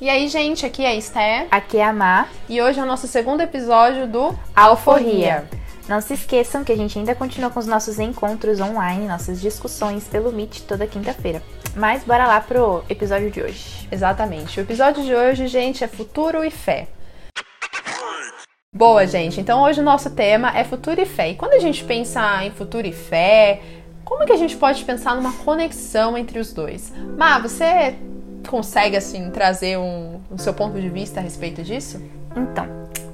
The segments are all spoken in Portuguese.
E aí, gente, aqui é a Esté. Aqui é a Má. E hoje é o nosso segundo episódio do Alforria. Não se esqueçam que a gente ainda continua com os nossos encontros online, nossas discussões pelo Meet toda quinta-feira. Mas bora lá pro episódio de hoje. Exatamente. O episódio de hoje, gente, é futuro e fé. Boa, gente. Então hoje o nosso tema é futuro e fé. E quando a gente pensa em futuro e fé, como que a gente pode pensar numa conexão entre os dois? Má, você consegue assim trazer um, o seu ponto de vista a respeito disso? Então,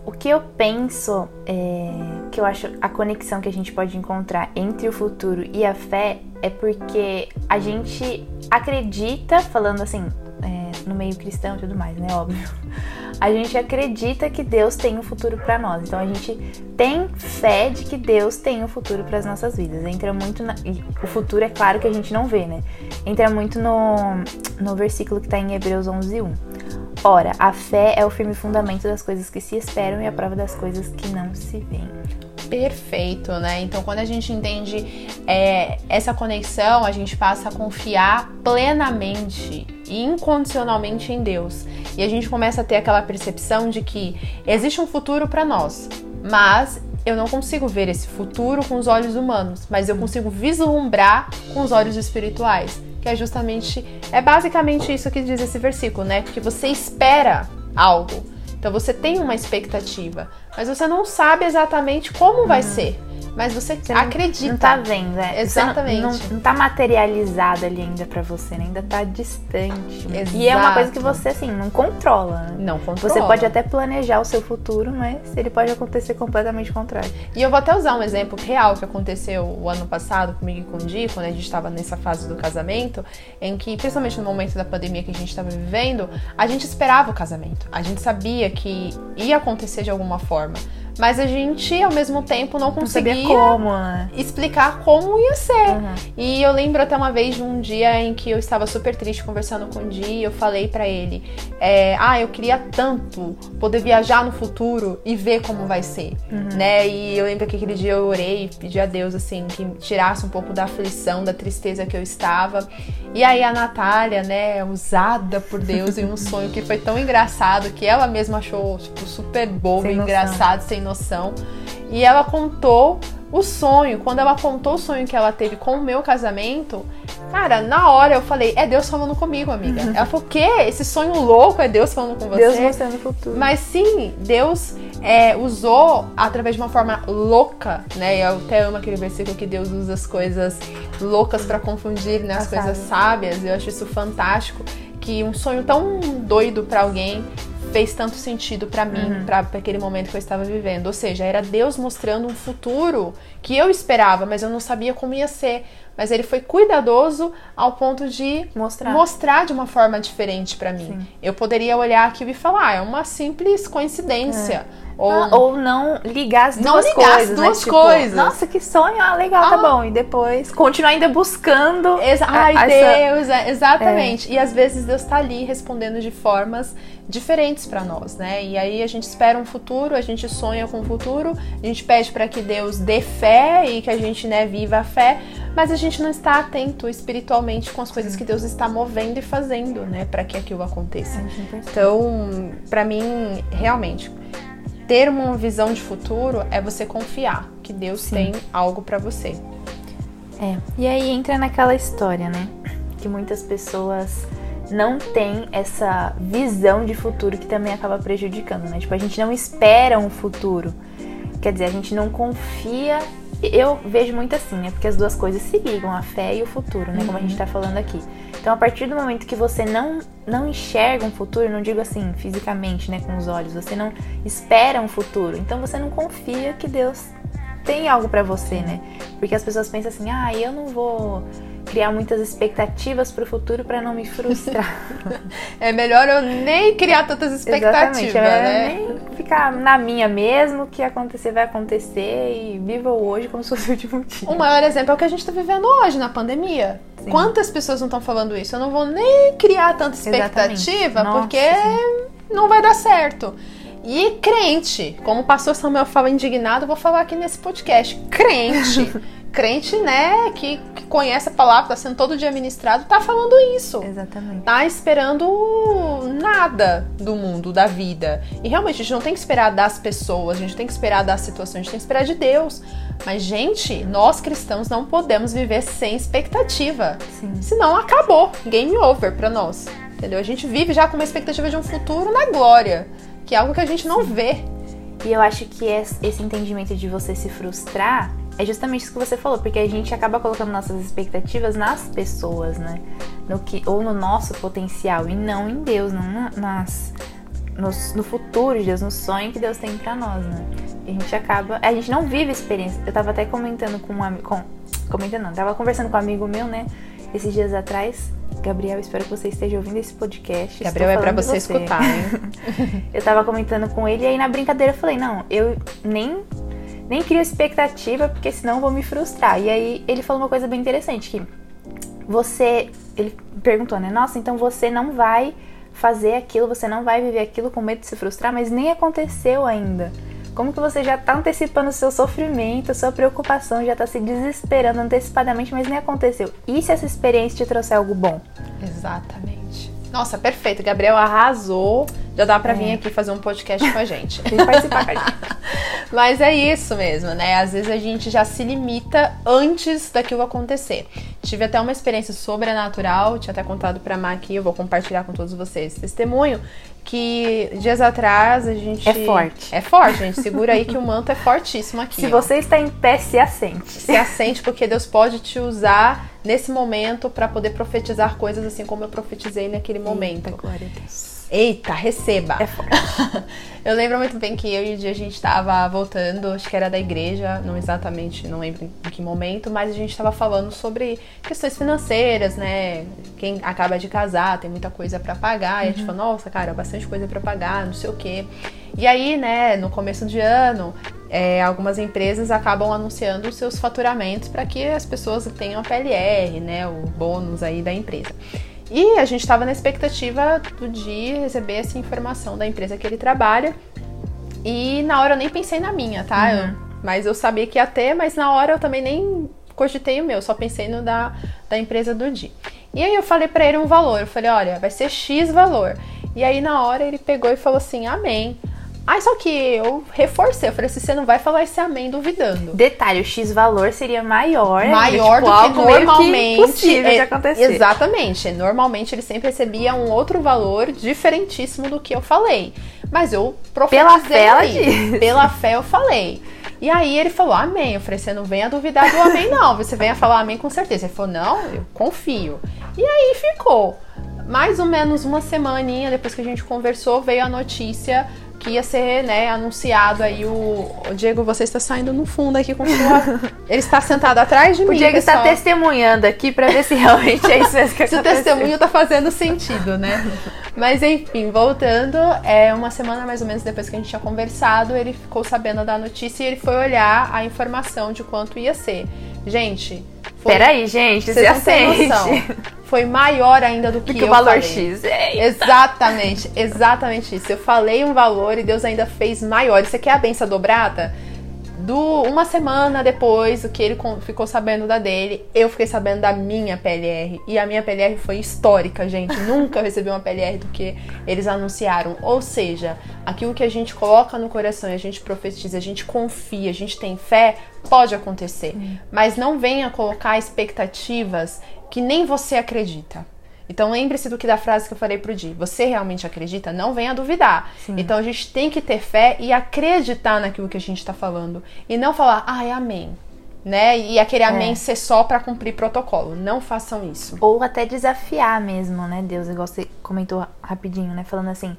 o que eu penso é, que eu acho a conexão que a gente pode encontrar entre o futuro e a fé é porque a gente acredita, falando assim, é, no meio cristão e tudo mais, né? Óbvio. A gente acredita que Deus tem um futuro para nós. Então a gente tem fé de que Deus tem um futuro para as nossas vidas. Entra muito na, e o futuro é claro que a gente não vê, né? Entra muito no, no versículo que está em Hebreus 11:1. Ora, a fé é o firme fundamento das coisas que se esperam e a prova das coisas que não se veem. Perfeito, né? Então, quando a gente entende é, essa conexão, a gente passa a confiar plenamente e incondicionalmente em Deus. E a gente começa a ter aquela percepção de que existe um futuro para nós, mas eu não consigo ver esse futuro com os olhos humanos, mas eu consigo vislumbrar com os olhos espirituais, que é justamente é basicamente isso que diz esse versículo, né? Porque você espera algo. Então você tem uma expectativa, mas você não sabe exatamente como vai ser mas você, você acredita. Não tá vendo, é. Exatamente. Não, não, não tá materializado ali ainda para você, né? ainda tá distante. Exato. E é uma coisa que você, assim, não controla. Né? Não controla. Você pode até planejar o seu futuro, mas ele pode acontecer completamente contrário. E eu vou até usar um exemplo real que aconteceu o ano passado comigo e com o Di, quando a gente estava nessa fase do casamento, em que, principalmente no momento da pandemia que a gente estava vivendo, a gente esperava o casamento. A gente sabia que ia acontecer de alguma forma mas a gente ao mesmo tempo não conseguia não como, né? explicar como ia ser. Uhum. E eu lembro até uma vez de um dia em que eu estava super triste conversando com o Di e eu falei para ele: é, Ah, eu queria tanto poder viajar no futuro e ver como vai ser, uhum. né? E eu lembro que aquele dia eu orei e pedi a Deus assim que tirasse um pouco da aflição, da tristeza que eu estava. E aí a Natália, né, usada por Deus em um sonho que foi tão engraçado que ela mesma achou tipo, super bobo, e engraçado, sem noção. E ela contou o sonho. Quando ela contou o sonho que ela teve com o meu casamento, cara, na hora eu falei, é Deus falando comigo, amiga. Ela falou, o quê? Esse sonho louco é Deus falando com você? Deus mostrando o futuro. Mas sim, Deus é, usou através de uma forma louca, né? Eu até amo aquele versículo que Deus usa as coisas loucas para confundir, né? As coisas sábias. Eu acho isso fantástico. Que um sonho tão doido para alguém fez tanto sentido para mim, uhum. para aquele momento que eu estava vivendo. Ou seja, era Deus mostrando um futuro que eu esperava, mas eu não sabia como ia ser. Mas ele foi cuidadoso ao ponto de mostrar, mostrar de uma forma diferente para mim. Sim. Eu poderia olhar aquilo e falar, ah, é uma simples coincidência. É. Ou, ah, ou não ligar as duas ligar coisas. As duas né? tipo, coisas. Nossa, que sonho, ah, legal, tá ah. tá bom. E depois continuar ainda buscando. Exa Ai, a, Deus, essa... É, exatamente. É. E às vezes Deus tá ali respondendo de formas diferentes para nós, né? E aí a gente espera um futuro, a gente sonha com o futuro, a gente pede para que Deus dê fé e que a gente, né, viva a fé, mas a gente não está atento espiritualmente com as coisas que Deus está movendo e fazendo, né, para que aquilo aconteça. Então, para mim, realmente ter uma visão de futuro é você confiar que Deus Sim. tem algo para você. É. E aí entra naquela história, né? Que muitas pessoas não têm essa visão de futuro que também acaba prejudicando, né? Tipo, a gente não espera um futuro. Quer dizer, a gente não confia. Eu vejo muito assim, né? Porque as duas coisas se ligam, a fé e o futuro, né? Como a gente uhum. tá falando aqui. Então, a partir do momento que você não, não enxerga um futuro, não digo assim fisicamente, né, com os olhos, você não espera um futuro, então você não confia que Deus tem algo para você, né? Porque as pessoas pensam assim: "Ah, eu não vou criar muitas expectativas para o futuro para não me frustrar". é melhor eu nem criar tantas expectativas, é né? Nem ficar na minha mesmo, o que acontecer vai acontecer e viva hoje como se fosse o último dia. O maior exemplo é o que a gente está vivendo hoje na pandemia. Sim. Quantas pessoas não estão falando isso? Eu não vou nem criar tanta expectativa porque sim. não vai dar certo. E crente, como o pastor Samuel fala indignado, vou falar aqui nesse podcast. Crente crente, né, que, que conhece a palavra, tá sendo todo dia ministrado, tá falando isso. Exatamente. Tá esperando nada do mundo, da vida. E realmente, a gente não tem que esperar das pessoas, a gente tem que esperar das situações, a gente tem que esperar de Deus. Mas, gente, nós cristãos não podemos viver sem expectativa. Sim. Senão acabou. Game over pra nós. Entendeu? A gente vive já com uma expectativa de um futuro na glória, que é algo que a gente não vê. E eu acho que esse entendimento de você se frustrar é justamente isso que você falou, porque a gente acaba colocando nossas expectativas nas pessoas, né? No que, ou no nosso potencial, e não em Deus, não na- nas, no, no futuro de Deus, no sonho que Deus tem pra nós, né? E a gente acaba. A gente não vive experiência. Eu tava até comentando com um amigo. Com, comentando, não, tava conversando com um amigo meu, né? Esses dias atrás. Gabriel, espero que você esteja ouvindo esse podcast. Gabriel, é falando de você escutar, hein? eu tava comentando com ele e aí na brincadeira eu falei, não, eu nem, nem crio expectativa, porque senão eu vou me frustrar. E aí ele falou uma coisa bem interessante, que você. Ele perguntou, né? Nossa, então você não vai fazer aquilo, você não vai viver aquilo com medo de se frustrar, mas nem aconteceu ainda. Como que você já tá antecipando o seu sofrimento, a sua preocupação, já tá se desesperando antecipadamente, mas nem aconteceu. E se essa experiência te trouxer algo bom? Exatamente. Nossa, perfeito. Gabriel arrasou. Já dá pra É. vir aqui fazer um podcast com a gente. Vem participar com a gente. Mas é isso mesmo, né? Às vezes a gente já se limita antes daquilo acontecer. Tive até uma experiência sobrenatural, tinha até contado pra Má aqui, eu vou compartilhar com todos vocês esse testemunho, que dias atrás a gente... É forte. É forte, gente. Segura aí que o manto é fortíssimo aqui. Se ó. você está em pé, se assente. se assente porque Deus pode te usar nesse momento pra poder profetizar coisas assim como eu profetizei naquele momento. Eita, glória a Deus. Eita, receba! É eu lembro muito bem que eu e o dia a gente tava voltando, acho que era da igreja, não exatamente, não lembro em que momento, mas a gente tava falando sobre questões financeiras, né? Quem acaba de casar tem muita coisa pra pagar, e a gente falou, nossa, cara, bastante coisa pra pagar, não sei o quê. E aí, né, no começo de ano, é, algumas empresas acabam anunciando os seus faturamentos para que as pessoas tenham a PLR, né, o bônus aí da empresa. E a gente estava na expectativa do dia receber essa informação da empresa que ele trabalha. E na hora eu nem pensei na minha, tá? Uhum. Eu- mas eu sabia que ia ter, mas na hora eu também nem cogitei o meu, só pensei no da, da empresa do dia. E aí eu falei pra ele um valor, eu falei, olha, vai ser X valor. E aí na hora ele pegou e falou assim, amém. Aí só que eu reforcei, eu falei assim, você não vai falar esse amém duvidando Detalhe, o X valor seria maior. maior tipo, do que normalmente. possível de é, acontecer. Exatamente. Normalmente ele sempre recebia um outro valor diferentíssimo do que eu falei. Mas eu profetizei. Pela fé, ela disse. Pela fé eu falei. E aí ele falou amém. Eu falei, você não venha duvidar do amém, não. Você venha falar amém com certeza. Ele falou, não, eu confio. E aí ficou. Mais ou menos uma semaninha depois que a gente conversou, veio a notícia que ia ser, né, anunciado aí o... o Diego, você está saindo no fundo aqui com sua... Ele está sentado atrás de O mim, Diego está pessoal. testemunhando aqui pra ver se realmente é isso mesmo que Se o aconteceu. testemunho tá fazendo sentido, né? Mas enfim, voltando, é uma semana mais ou menos depois que a gente tinha conversado, ele ficou sabendo da notícia e ele foi olhar a informação de quanto ia ser. Gente, foi, Peraí, gente, vocês se noção. Foi maior ainda do que, Do que o valor falei. X. É, Exatamente, exatamente isso. Eu falei um valor e Deus ainda fez maior. Isso aqui é a benção dobrada? Do, uma semana depois do que ele ficou sabendo da dele, eu fiquei sabendo da minha PLR. E a minha PLR foi histórica, gente. Nunca recebi uma PLR do que eles anunciaram. Ou seja, aquilo que a gente coloca no coração e a gente profetiza, a gente confia, a gente tem fé, pode acontecer. Mas não venha colocar expectativas que nem você acredita. Então lembre-se do que da frase que eu falei pro Di. Você realmente acredita? Não venha duvidar. Então a gente tem que ter fé e acreditar naquilo que a gente tá falando. E não falar, ah, é amém. Né? E aquele amém ser só pra cumprir protocolo. Não façam isso. Ou até desafiar mesmo, né, Deus? Igual você comentou rapidinho, né? Falando assim,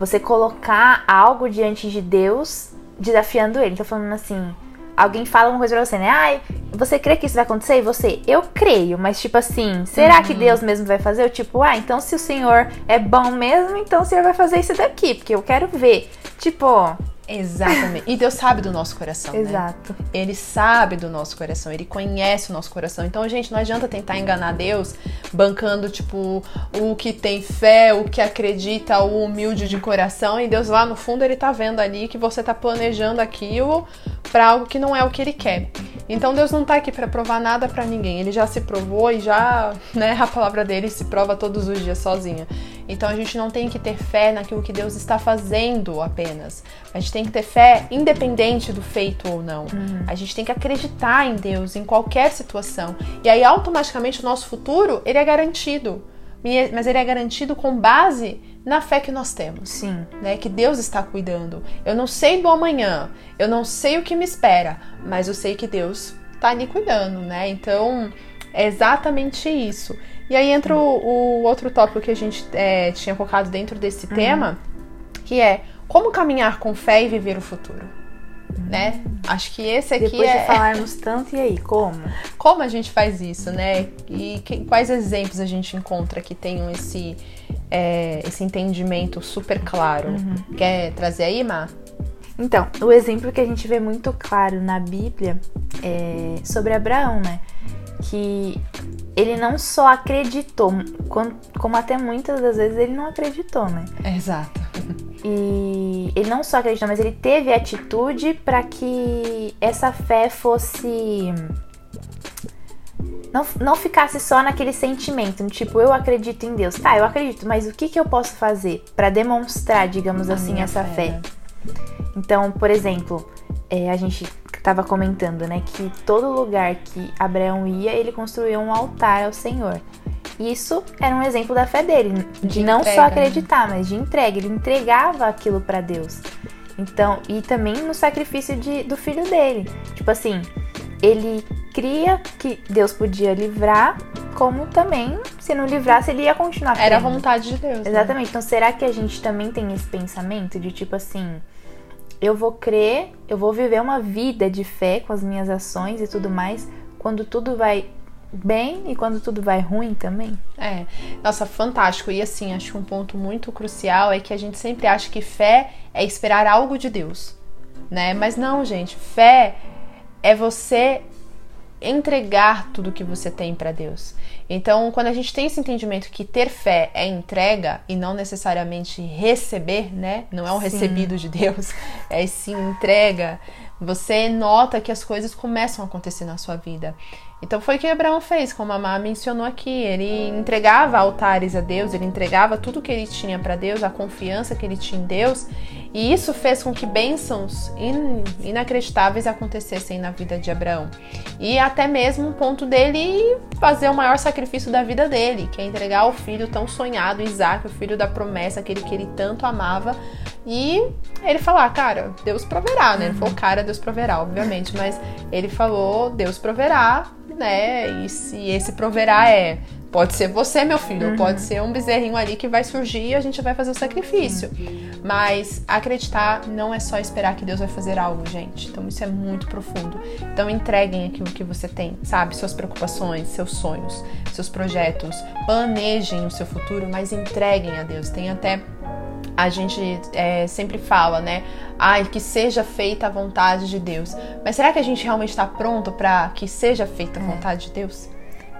você colocar algo diante de Deus desafiando ele. Então falando assim, alguém fala uma coisa pra você, né? Ai, você crê que isso vai acontecer? E você, eu creio, mas tipo assim, será que Deus mesmo vai fazer? Eu tipo, ah, então se o Senhor é bom mesmo, então o Senhor vai fazer isso daqui, porque eu quero ver. Tipo, Exatamente. E Deus sabe do nosso coração. né? exato. Ele sabe do nosso coração, ele conhece o nosso coração. Então, gente, não adianta tentar enganar Deus bancando, tipo, o que tem fé, o que acredita, o humilde de coração. E Deus lá no fundo, ele tá vendo ali que você tá planejando aquilo pra algo que não é o que ele quer. Então Deus não tá aqui para provar nada para ninguém. Ele já se provou e já, né, a palavra dele se prova todos os dias sozinha. Então a gente não tem que ter fé naquilo que Deus está fazendo apenas. A gente tem que ter fé independente do feito ou não. Uhum. A gente tem que acreditar em Deus em qualquer situação. E aí automaticamente o nosso futuro, ele é garantido. Mas ele é garantido com base na fé que nós temos. Sim. Né? Que Deus está cuidando. Eu não sei do amanhã, eu não sei o que me espera, mas eu sei que Deus está ali cuidando, né? Então, é exatamente isso. E aí entra o, o outro tópico que a gente é, tinha colocado dentro desse uhum. tema, que é como caminhar com fé e viver o futuro. Né? Acho que esse aqui Depois é. de falarmos tanto, e aí, como? Como a gente faz isso, né? E que, quais exemplos a gente encontra que tenham esse, é, esse entendimento super claro? Uhum. Quer trazer aí, Má? Então, o exemplo que a gente vê muito claro na Bíblia é sobre Abraão, né? Que ele não só acreditou, como até muitas das vezes ele não acreditou, né? Exato. E ele não só acreditou, mas ele teve atitude para que essa fé fosse. Não, não ficasse só naquele sentimento, tipo, eu acredito em Deus. Tá, eu acredito, mas o que, que eu posso fazer para demonstrar, digamos A assim, essa fé? fé? Então, por exemplo, é, a gente estava comentando, né, que todo lugar que Abraão ia, ele construía um altar ao Senhor. Isso era um exemplo da fé dele, de, de não entrega, só né? acreditar, né? mas de entrega. Ele entregava aquilo para Deus. Então, e também no sacrifício de, do filho dele. Tipo assim, ele cria que Deus podia livrar, como também, se não livrasse, ele ia continuar. Era a vontade de Deus. Né? Exatamente. Né? Então, será que a gente também tem esse pensamento de tipo assim, eu vou crer, eu vou viver uma vida de fé com as minhas ações e tudo mais, quando tudo vai bem e quando tudo vai ruim também. É, nossa, fantástico. E assim, acho que um ponto muito crucial é que a gente sempre acha que fé é esperar algo de Deus, né? Mas não, gente, fé é você entregar tudo que você tem para Deus. Então, quando a gente tem esse entendimento que ter fé é entrega e não necessariamente receber, né? Não é um sim. recebido de Deus, é sim entrega. Você nota que as coisas começam a acontecer na sua vida. Então foi o que Abraão fez, como a Má mencionou aqui. Ele entregava altares a Deus, ele entregava tudo que ele tinha para Deus, a confiança que ele tinha em Deus, e isso fez com que bênçãos in inacreditáveis acontecessem na vida de Abraão. E até mesmo um ponto dele fazer o maior sacrifício da vida dele, que é entregar o filho tão sonhado, Isaac, o filho da promessa, aquele que ele tanto amava, e ele falar, ah, cara, Deus proverá, né? Ele falou, cara, Deus proverá, obviamente, mas ele falou, Deus proverá, né? E se esse proverá é pode ser você, meu filho, uhum. pode ser um bezerrinho ali que vai surgir e a gente vai fazer o sacrifício. Mas acreditar não é só esperar que Deus vai fazer algo, gente. Então isso é muito profundo. Então entreguem aquilo que você tem, sabe? Suas preocupações, seus sonhos, seus projetos. Planejem o seu futuro, mas entreguem a Deus. Tem até a gente é, sempre fala, né? Ai, que seja feita a vontade de Deus. Mas será que a gente realmente está pronto para que seja feita a é. vontade de Deus?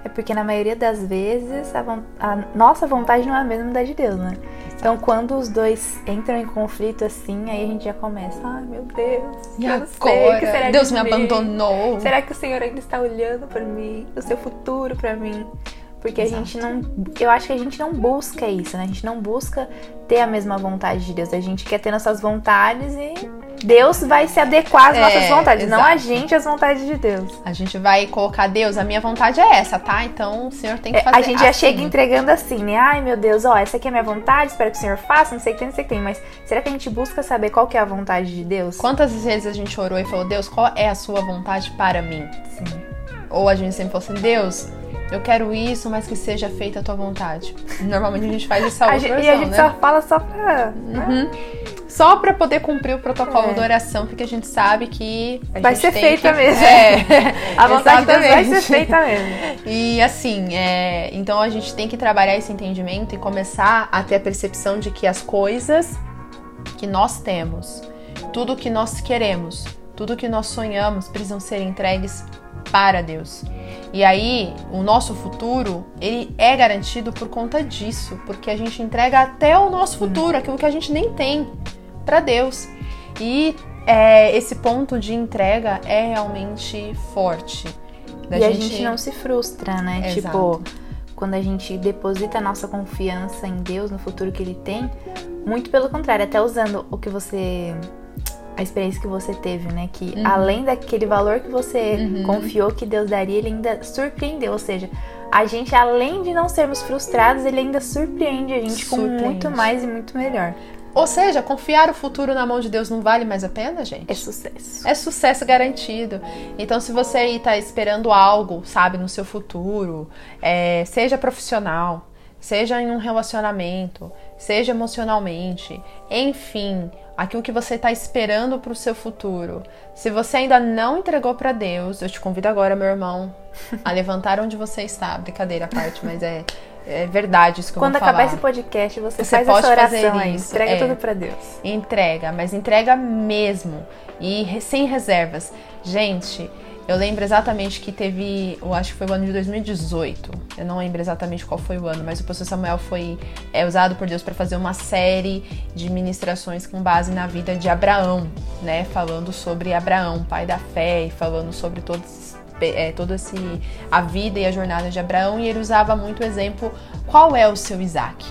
É porque na maioria das vezes a, a, nossa vontade não é a mesma da de Deus, né? Então quando os dois entram em conflito assim, aí a gente já começa, ai meu Deus, e agora? Deus me abandonou. Será que o Senhor ainda está olhando para mim, o seu futuro para mim? Porque Exato. a gente não. Eu acho que a gente não busca isso, né? A gente não busca ter a mesma vontade de Deus. A gente quer ter nossas vontades e Deus vai se adequar às é, nossas vontades, exato. não a gente às vontades de Deus. A gente vai colocar, Deus, a minha vontade é essa, tá? Então o Senhor tem que fazer. É, a gente já assim. chega entregando assim, né? Ai meu Deus, ó, essa aqui é a minha vontade, espero que o Senhor faça, não sei o que tem, não sei o que tem. Mas será que a gente busca saber qual que é a vontade de Deus? Quantas vezes a gente orou e falou, Deus, qual é a sua vontade para mim? Sim. Ou a gente sempre falou assim, Deus, eu quero isso, mas que seja feita a tua vontade. Normalmente a gente faz essa outra versão, E a gente né? só fala só pra... Né? Uhum. Só pra poder cumprir o protocolo é. da oração, porque a gente sabe que... vai ser feita que... mesmo. É, a vontade de Deus vai ser feita mesmo. E assim, é... então a gente tem que trabalhar esse entendimento e começar a ter a percepção de que as coisas que nós temos, tudo que nós queremos, tudo que nós sonhamos precisam ser entregues para Deus. E aí, o nosso futuro, ele é garantido por conta disso, porque a gente entrega até o nosso futuro, aquilo que a gente nem tem, para Deus. E é, esse ponto de entrega é realmente forte. Da e gente... a gente não se frustra, né? Exato. Tipo, quando a gente deposita a nossa confiança em Deus, no futuro que Ele tem, muito pelo contrário, até usando o que você a experiência que você teve, né? Que uhum. além daquele valor que você uhum. confiou que Deus daria, ele ainda surpreendeu. Ou seja, a gente, além de não sermos frustrados, ele ainda surpreende a gente surpreende. com muito mais e muito melhor. Ou seja, confiar o futuro na mão de Deus não vale mais a pena, gente? É sucesso. É sucesso garantido. Então, se você aí tá esperando algo, sabe, no seu futuro, é, seja profissional, seja em um relacionamento, seja emocionalmente, enfim, aquilo que você está esperando para o seu futuro. Se você ainda não entregou para Deus, eu te convido agora, meu irmão, a levantar onde você está. Brincadeira à parte, mas é, é verdade isso que Quando eu vou acabar esse podcast, você, você faz pode essa oração aí, isso. entrega é, tudo para Deus. Entrega, mas entrega mesmo e sem reservas. Gente, eu lembro exatamente que teve, eu acho que foi o ano de 2018. Eu não lembro exatamente qual foi o ano, mas o pastor Samuel foi é, usado por Deus para fazer uma série de ministrações com base na vida de Abraão, né? Falando sobre Abraão, pai da fé, e falando sobre todos é, todo esse a vida e a jornada de Abraão e ele usava muito o exemplo qual é o seu Isaac,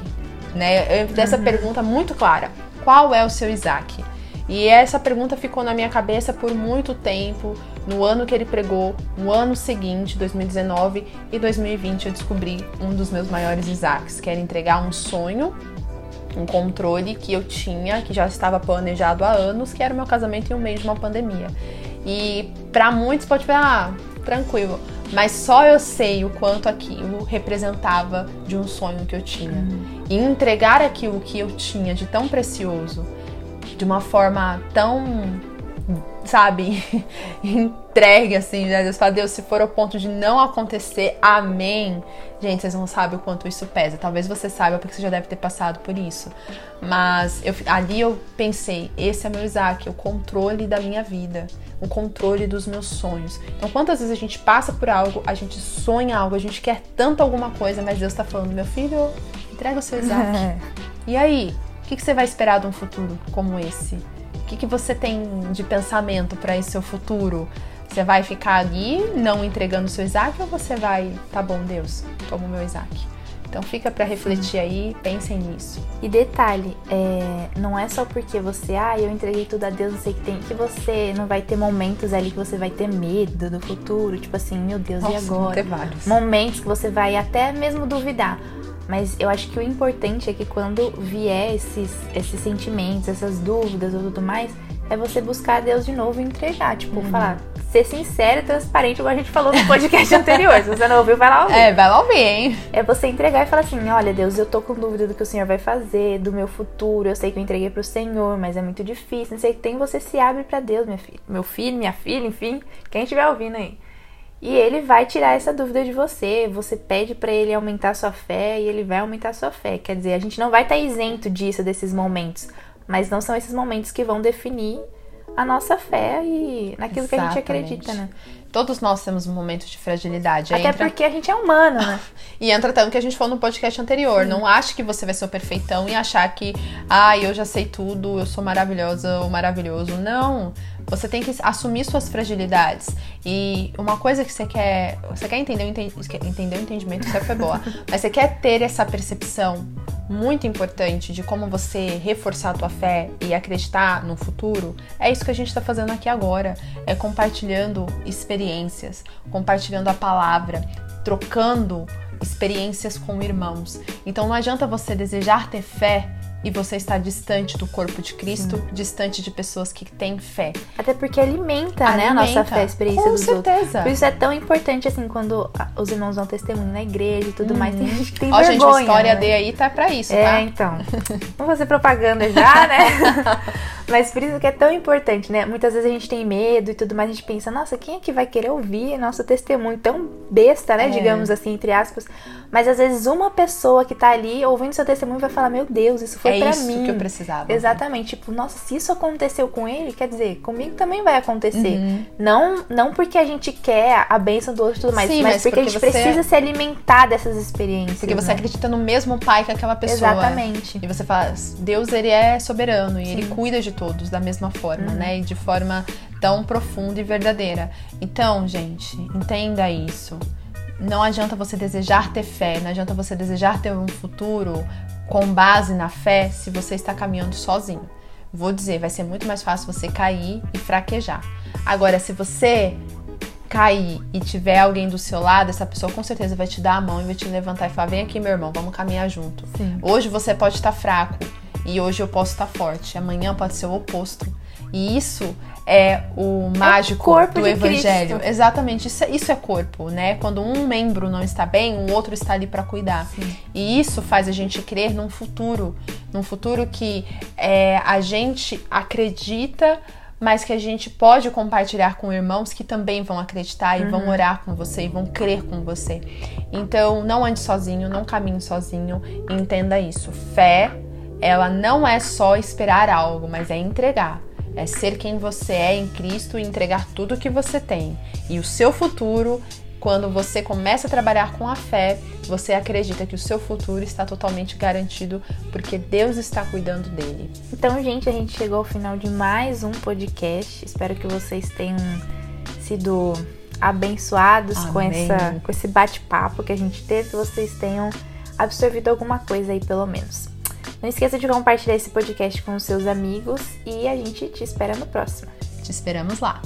né? Eu, dessa uhum. pergunta muito clara, qual é o seu Isaac? E essa pergunta ficou na minha cabeça por muito tempo. No ano que ele pregou, no ano seguinte, 2019 e 2020, eu descobri um dos meus maiores Isaacs, que era entregar um sonho, um controle que eu tinha, que já estava planejado há anos, que era o meu casamento em um meio de uma pandemia. E para muitos pode falar, ah, tranquilo, mas só eu sei o quanto aquilo representava de um sonho que eu tinha. Uhum. E entregar aquilo que eu tinha de tão precioso de uma forma tão, sabe, entregue assim, né? Deus fala, Deus, se for ao ponto de não acontecer, amém. Gente, vocês não sabem o quanto isso pesa. Talvez você saiba porque você já deve ter passado por isso. Mas eu, ali eu pensei, esse é meu Isaac, o controle da minha vida, o controle dos meus sonhos. Então, quantas vezes a gente passa por algo, a gente sonha algo, a gente quer tanto alguma coisa, mas Deus tá falando, meu filho, entrega o seu Isaac. e aí? O que, que você vai esperar de um futuro como esse? O que, que você tem de pensamento para esse seu futuro? Você vai ficar ali não entregando o seu Isaac ou você vai, tá bom, Deus, toma o meu Isaac? Então fica para refletir aí, pensem nisso. E detalhe, é, não é só porque você, ah, eu entreguei tudo a Deus, não sei o que tem, que você não vai ter momentos ali que você vai ter medo do futuro, tipo assim, meu Deus, Nossa, e agora? Ter vários. Momentos que você vai até mesmo duvidar. Mas eu acho que o importante é que quando vier esses, esses sentimentos, essas dúvidas ou tudo mais, é você buscar Deus de novo e entregar. Tipo, uhum. falar, ser sincero e transparente, como a gente falou no podcast anterior. Se você não ouviu, vai lá ouvir. É, vai lá ouvir, hein? É você entregar e falar assim: olha, Deus, eu tô com dúvida do que o Senhor vai fazer, do meu futuro. Eu sei que eu entreguei pro Senhor, mas é muito difícil. Não sei o que tem, você se abre para Deus, minha filha. Meu filho, minha filha, enfim, quem estiver ouvindo aí. E ele vai tirar essa dúvida de você. Você pede para ele aumentar sua fé e ele vai aumentar sua fé. Quer dizer, a gente não vai estar tá isento disso, desses momentos. Mas não são esses momentos que vão definir a nossa fé e naquilo Exatamente. que a gente acredita, né? Todos nós temos momentos de fragilidade. Até entra... porque a gente é humano, né? e entra tanto que a gente falou no podcast anterior. Sim. Não ache que você vai ser o perfeitão e achar que, ah, eu já sei tudo, eu sou maravilhosa ou maravilhoso. Não. Você tem que assumir suas fragilidades. E uma coisa que você quer. Você quer entender, entender o entendimento, isso foi boa. mas você quer ter essa percepção muito importante de como você reforçar a tua fé e acreditar no futuro, é isso que a gente está fazendo aqui agora. É compartilhando experiências, compartilhando a palavra, trocando experiências com irmãos. Então não adianta você desejar ter fé e você está distante do corpo de Cristo, Sim. distante de pessoas que têm fé. Até porque alimenta, alimenta. né, a nossa fé, a experiência Com dos certeza. outros. Por isso é tão importante, assim, quando os irmãos dão testemunho na igreja e tudo uhum. mais. Tem gente que tem Ó, vergonha. gente, a história né? D aí tá pra isso, é, tá? É, então. Vamos fazer propaganda já, né? Mas por isso que é tão importante, né? Muitas vezes a gente tem medo e tudo mais, a gente pensa, nossa, quem é que vai querer ouvir nosso testemunho? Tão besta, né? É. Digamos assim, entre aspas. Mas às vezes uma pessoa que tá ali ouvindo seu testemunho vai falar, meu Deus, isso foi é pra isso mim. que eu precisava. Exatamente. Tipo, nossa, se isso aconteceu com ele, quer dizer, comigo também vai acontecer. Uhum. Não, não porque a gente quer a bênção do outro e tudo mais, Sim, mas, mas porque, porque, a gente você... precisa se alimentar dessas experiências. Porque você né? acredita no mesmo pai que aquela pessoa. Exatamente. E você fala, Deus, ele é soberano e Sim. ele cuida de todos da mesma forma, uhum. né? E de forma tão profunda e verdadeira. Então, gente, entenda isso. Não adianta você desejar ter fé, não adianta você desejar ter um futuro com base na fé se você está caminhando sozinho. Vou dizer, vai ser muito mais fácil você cair e fraquejar. Agora, se você cair e tiver alguém do seu lado, essa pessoa com certeza vai te dar a mão e vai te levantar e falar: vem aqui, meu irmão, vamos caminhar junto. Sim. Hoje você pode estar fraco e hoje eu posso estar forte. Amanhã pode ser o oposto. E isso é o mágico é o do evangelho. Cristo. Exatamente, isso é, isso é corpo, né? Quando um membro não está bem, o outro está ali para cuidar. Sim. E isso faz a gente crer num futuro, num futuro que é, a gente acredita mas que a gente pode compartilhar com irmãos que também vão acreditar e uhum. vão orar com você e vão crer com você. Então, não ande sozinho, não caminhe sozinho, entenda isso. Fé, ela não é só esperar algo, mas é entregar. É ser quem você é em Cristo e entregar tudo que você tem. E o seu futuro quando você começa a trabalhar com a fé, você acredita que o seu futuro está totalmente garantido porque Deus está cuidando dele. Então, gente, a gente chegou ao final de mais um podcast. Espero que vocês tenham sido abençoados com, essa, com esse bate-papo que a gente teve, que vocês tenham absorvido alguma coisa aí, pelo menos. Não esqueça de compartilhar esse podcast com os seus amigos e a gente te espera no próximo. Te esperamos lá.